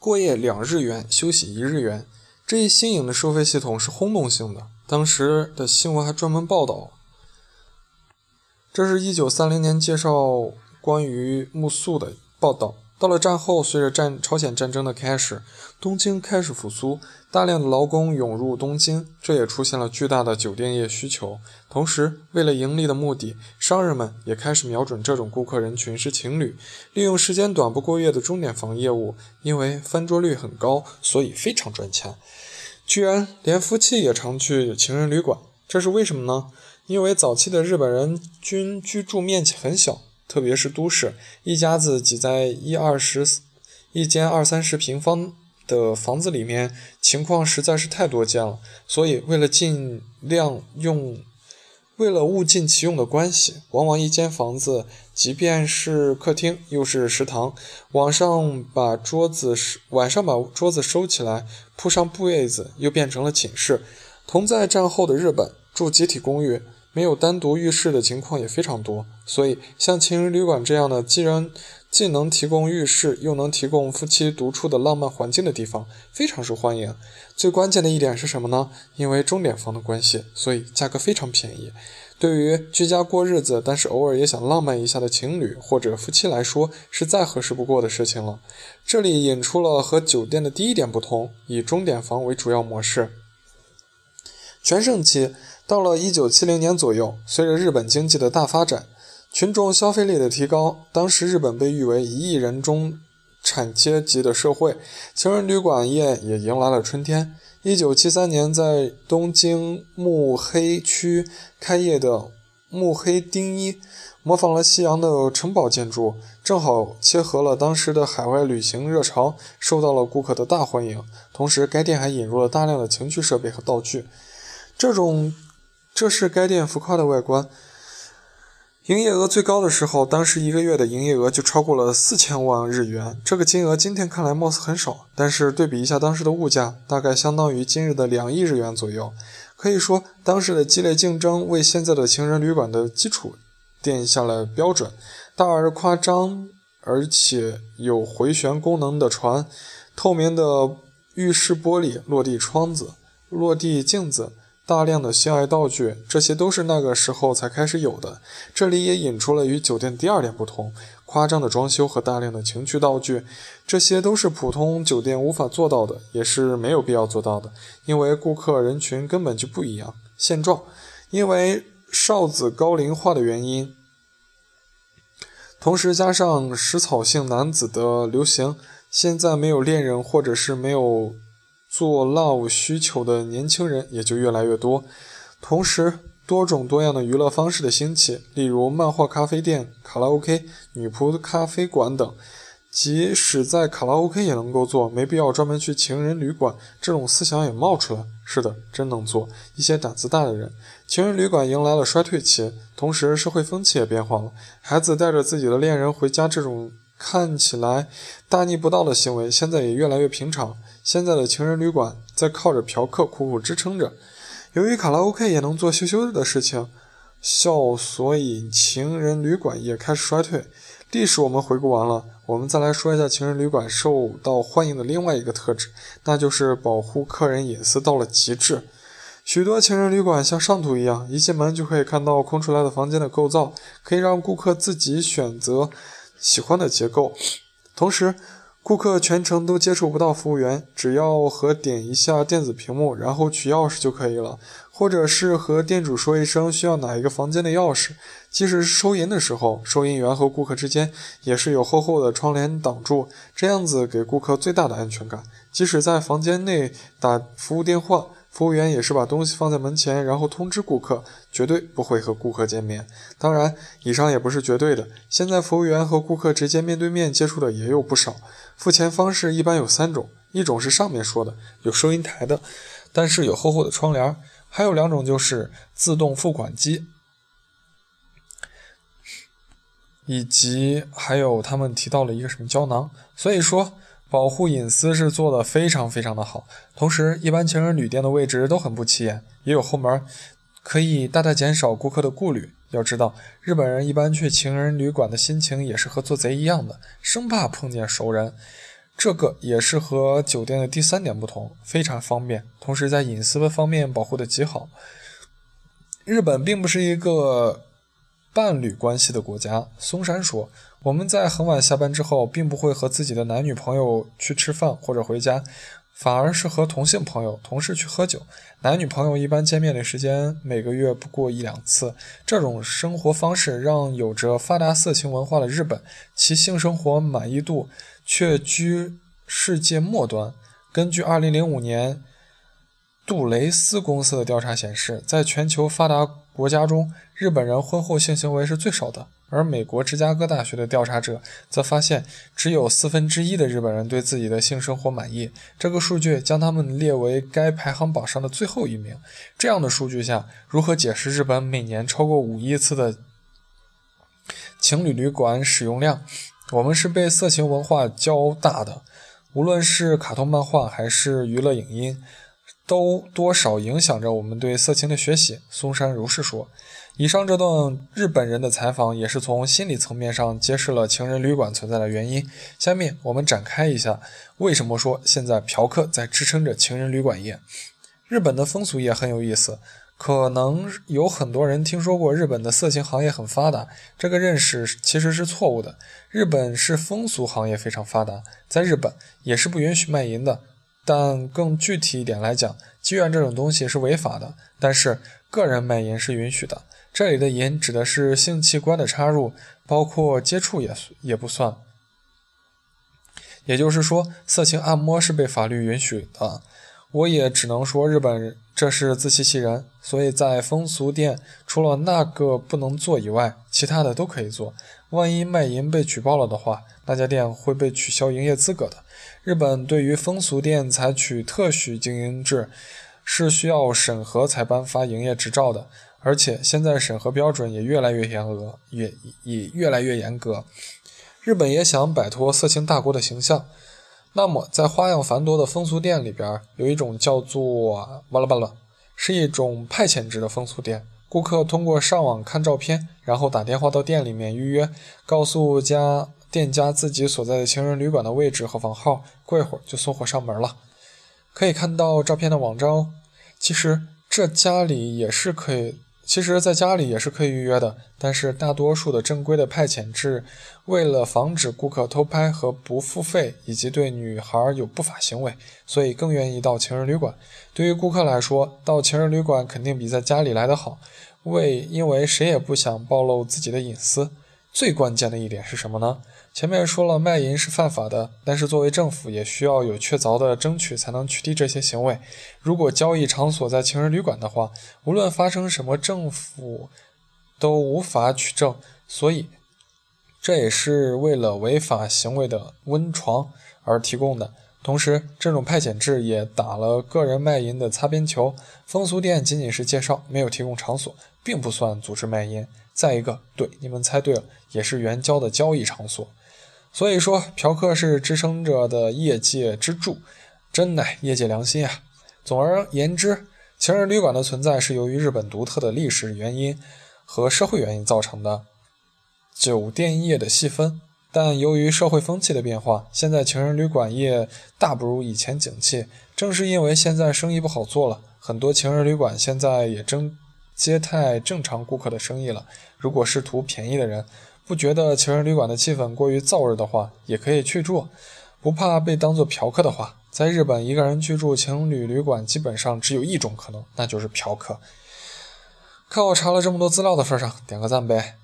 过夜两日元，休息一日元。这一新颖的收费系统是轰动性的，当时的新闻还专门报道。这是一九三零年介绍关于木宿的报道。到了战后，随着战朝鲜战争的开始，东京开始复苏，大量的劳工涌入东京，这也出现了巨大的酒店业需求。同时，为了盈利的目的，商人们也开始瞄准这种顾客人群是情侣，利用时间短不过夜的钟点房业务，因为翻桌率很高，所以非常赚钱。居然连夫妻也常去情人旅馆，这是为什么呢？因为早期的日本人均居住面积很小。特别是都市，一家子挤在一二十、一间二三十平方的房子里面，情况实在是太多见了。所以，为了尽量用，为了物尽其用的关系，往往一间房子，即便是客厅，又是食堂，晚上把桌子晚上把桌子收起来，铺上被子，又变成了寝室。同在战后的日本，住集体公寓。没有单独浴室的情况也非常多，所以像情人旅馆这样的，既然既能提供浴室，又能提供夫妻独处的浪漫环境的地方，非常受欢迎。最关键的一点是什么呢？因为钟点房的关系，所以价格非常便宜。对于居家过日子，但是偶尔也想浪漫一下的情侣或者夫妻来说，是再合适不过的事情了。这里引出了和酒店的第一点不同，以钟点房为主要模式。全盛期。到了一九七零年左右，随着日本经济的大发展，群众消费力的提高，当时日本被誉为一亿人中产阶级的社会，情人旅馆业也迎来了春天。一九七三年，在东京目黑区开业的目黑丁一，模仿了西洋的城堡建筑，正好切合了当时的海外旅行热潮，受到了顾客的大欢迎。同时，该店还引入了大量的情趣设备和道具，这种。这是该店浮夸的外观。营业额最高的时候，当时一个月的营业额就超过了四千万日元。这个金额今天看来貌似很少，但是对比一下当时的物价，大概相当于今日的两亿日元左右。可以说，当时的激烈竞争为现在的情人旅馆的基础奠下了标准。大而夸张，而且有回旋功能的船，透明的浴室玻璃，落地窗子，落地镜子。大量的性爱道具，这些都是那个时候才开始有的。这里也引出了与酒店第二点不同：夸张的装修和大量的情趣道具。这些都是普通酒店无法做到的，也是没有必要做到的，因为顾客人群根本就不一样。现状，因为少子高龄化的原因，同时加上食草性男子的流行，现在没有恋人或者是没有。做 love 需求的年轻人也就越来越多，同时多种多样的娱乐方式的兴起，例如漫画咖啡店、卡拉 OK、女仆咖啡馆等，即使在卡拉 OK 也能够做，没必要专门去情人旅馆。这种思想也冒出来，是的，真能做。一些胆子大的人，情人旅馆迎来了衰退期，同时社会风气也变化了，孩子带着自己的恋人回家，这种看起来大逆不道的行为，现在也越来越平常。现在的情人旅馆在靠着嫖客苦苦支撑着。由于卡拉 OK 也能做羞羞的事情，笑，所以情人旅馆也开始衰退。历史我们回顾完了，我们再来说一下情人旅馆受到欢迎的另外一个特质，那就是保护客人隐私到了极致。许多情人旅馆像上图一样，一进门就可以看到空出来的房间的构造，可以让顾客自己选择喜欢的结构，同时。顾客全程都接触不到服务员，只要和点一下电子屏幕，然后取钥匙就可以了，或者是和店主说一声需要哪一个房间的钥匙。即使是收银的时候，收银员和顾客之间也是有厚厚的窗帘挡住，这样子给顾客最大的安全感。即使在房间内打服务电话。服务员也是把东西放在门前，然后通知顾客，绝对不会和顾客见面。当然，以上也不是绝对的。现在服务员和顾客直接面对面接触的也有不少。付钱方式一般有三种：一种是上面说的有收银台的，但是有厚厚的窗帘；还有两种就是自动付款机，以及还有他们提到了一个什么胶囊。所以说。保护隐私是做的非常非常的好，同时一般情人旅店的位置都很不起眼，也有后门，可以大大减少顾客的顾虑。要知道，日本人一般去情人旅馆的心情也是和做贼一样的，生怕碰见熟人。这个也是和酒店的第三点不同，非常方便，同时在隐私的方面保护的极好。日本并不是一个伴侣关系的国家。松山说：“我们在很晚下班之后，并不会和自己的男女朋友去吃饭或者回家，反而是和同性朋友、同事去喝酒。男女朋友一般见面的时间每个月不过一两次。这种生活方式让有着发达色情文化的日本，其性生活满意度却居世界末端。根据2005年。”杜蕾斯公司的调查显示，在全球发达国家中，日本人婚后性行为是最少的。而美国芝加哥大学的调查者则发现，只有四分之一的日本人对自己的性生活满意。这个数据将他们列为该排行榜上的最后一名。这样的数据下，如何解释日本每年超过五亿次的情侣旅馆使用量？我们是被色情文化教大的，无论是卡通漫画还是娱乐影音。都多少影响着我们对色情的学习。松山如是说。以上这段日本人的采访也是从心理层面上揭示了情人旅馆存在的原因。下面我们展开一下，为什么说现在嫖客在支撑着情人旅馆业？日本的风俗业很有意思，可能有很多人听说过日本的色情行业很发达，这个认识其实是错误的。日本是风俗行业非常发达，在日本也是不允许卖淫的。但更具体一点来讲，妓院这种东西是违法的，但是个人卖淫是允许的。这里的淫指的是性器官的插入，包括接触也也不算。也就是说，色情按摩是被法律允许的。我也只能说，日本这是自欺欺人。所以在风俗店，除了那个不能做以外，其他的都可以做。万一卖淫被举报了的话，那家店会被取消营业资格的。日本对于风俗店采取特许经营制，是需要审核才颁发营业执照的，而且现在审核标准也越来越严格，也也越来越严格。日本也想摆脱色情大国的形象。那么，在花样繁多的风俗店里边，有一种叫做“巴拉巴拉”，是一种派遣制的风俗店。顾客通过上网看照片，然后打电话到店里面预约，告诉家店家自己所在的情人旅馆的位置和房号，过一会儿就送货上门了。可以看到照片的网站哦。其实这家里也是可以。其实，在家里也是可以预约的，但是大多数的正规的派遣制，为了防止顾客偷拍和不付费，以及对女孩有不法行为，所以更愿意到情人旅馆。对于顾客来说，到情人旅馆肯定比在家里来得好，为因为谁也不想暴露自己的隐私。最关键的一点是什么呢？前面说了，卖淫是犯法的，但是作为政府也需要有确凿的争取才能取缔这些行为。如果交易场所在情人旅馆的话，无论发生什么，政府都无法取证。所以，这也是为了违法行为的温床而提供的。同时，这种派遣制也打了个人卖淫的擦边球。风俗店仅仅是介绍，没有提供场所，并不算组织卖淫。再一个，对，你们猜对了，也是援交的交易场所。所以说，嫖客是支撑着的业界支柱，真乃业界良心啊！总而言之，情人旅馆的存在是由于日本独特的历史原因和社会原因造成的酒店业的细分。但由于社会风气的变化，现在情人旅馆业大不如以前景气。正是因为现在生意不好做了，很多情人旅馆现在也正接待正常顾客的生意了。如果是图便宜的人。不觉得情人旅馆的气氛过于燥热的话，也可以去住。不怕被当做嫖客的话，在日本一个人去住情侣旅馆，基本上只有一种可能，那就是嫖客。看我查了这么多资料的份上，点个赞呗。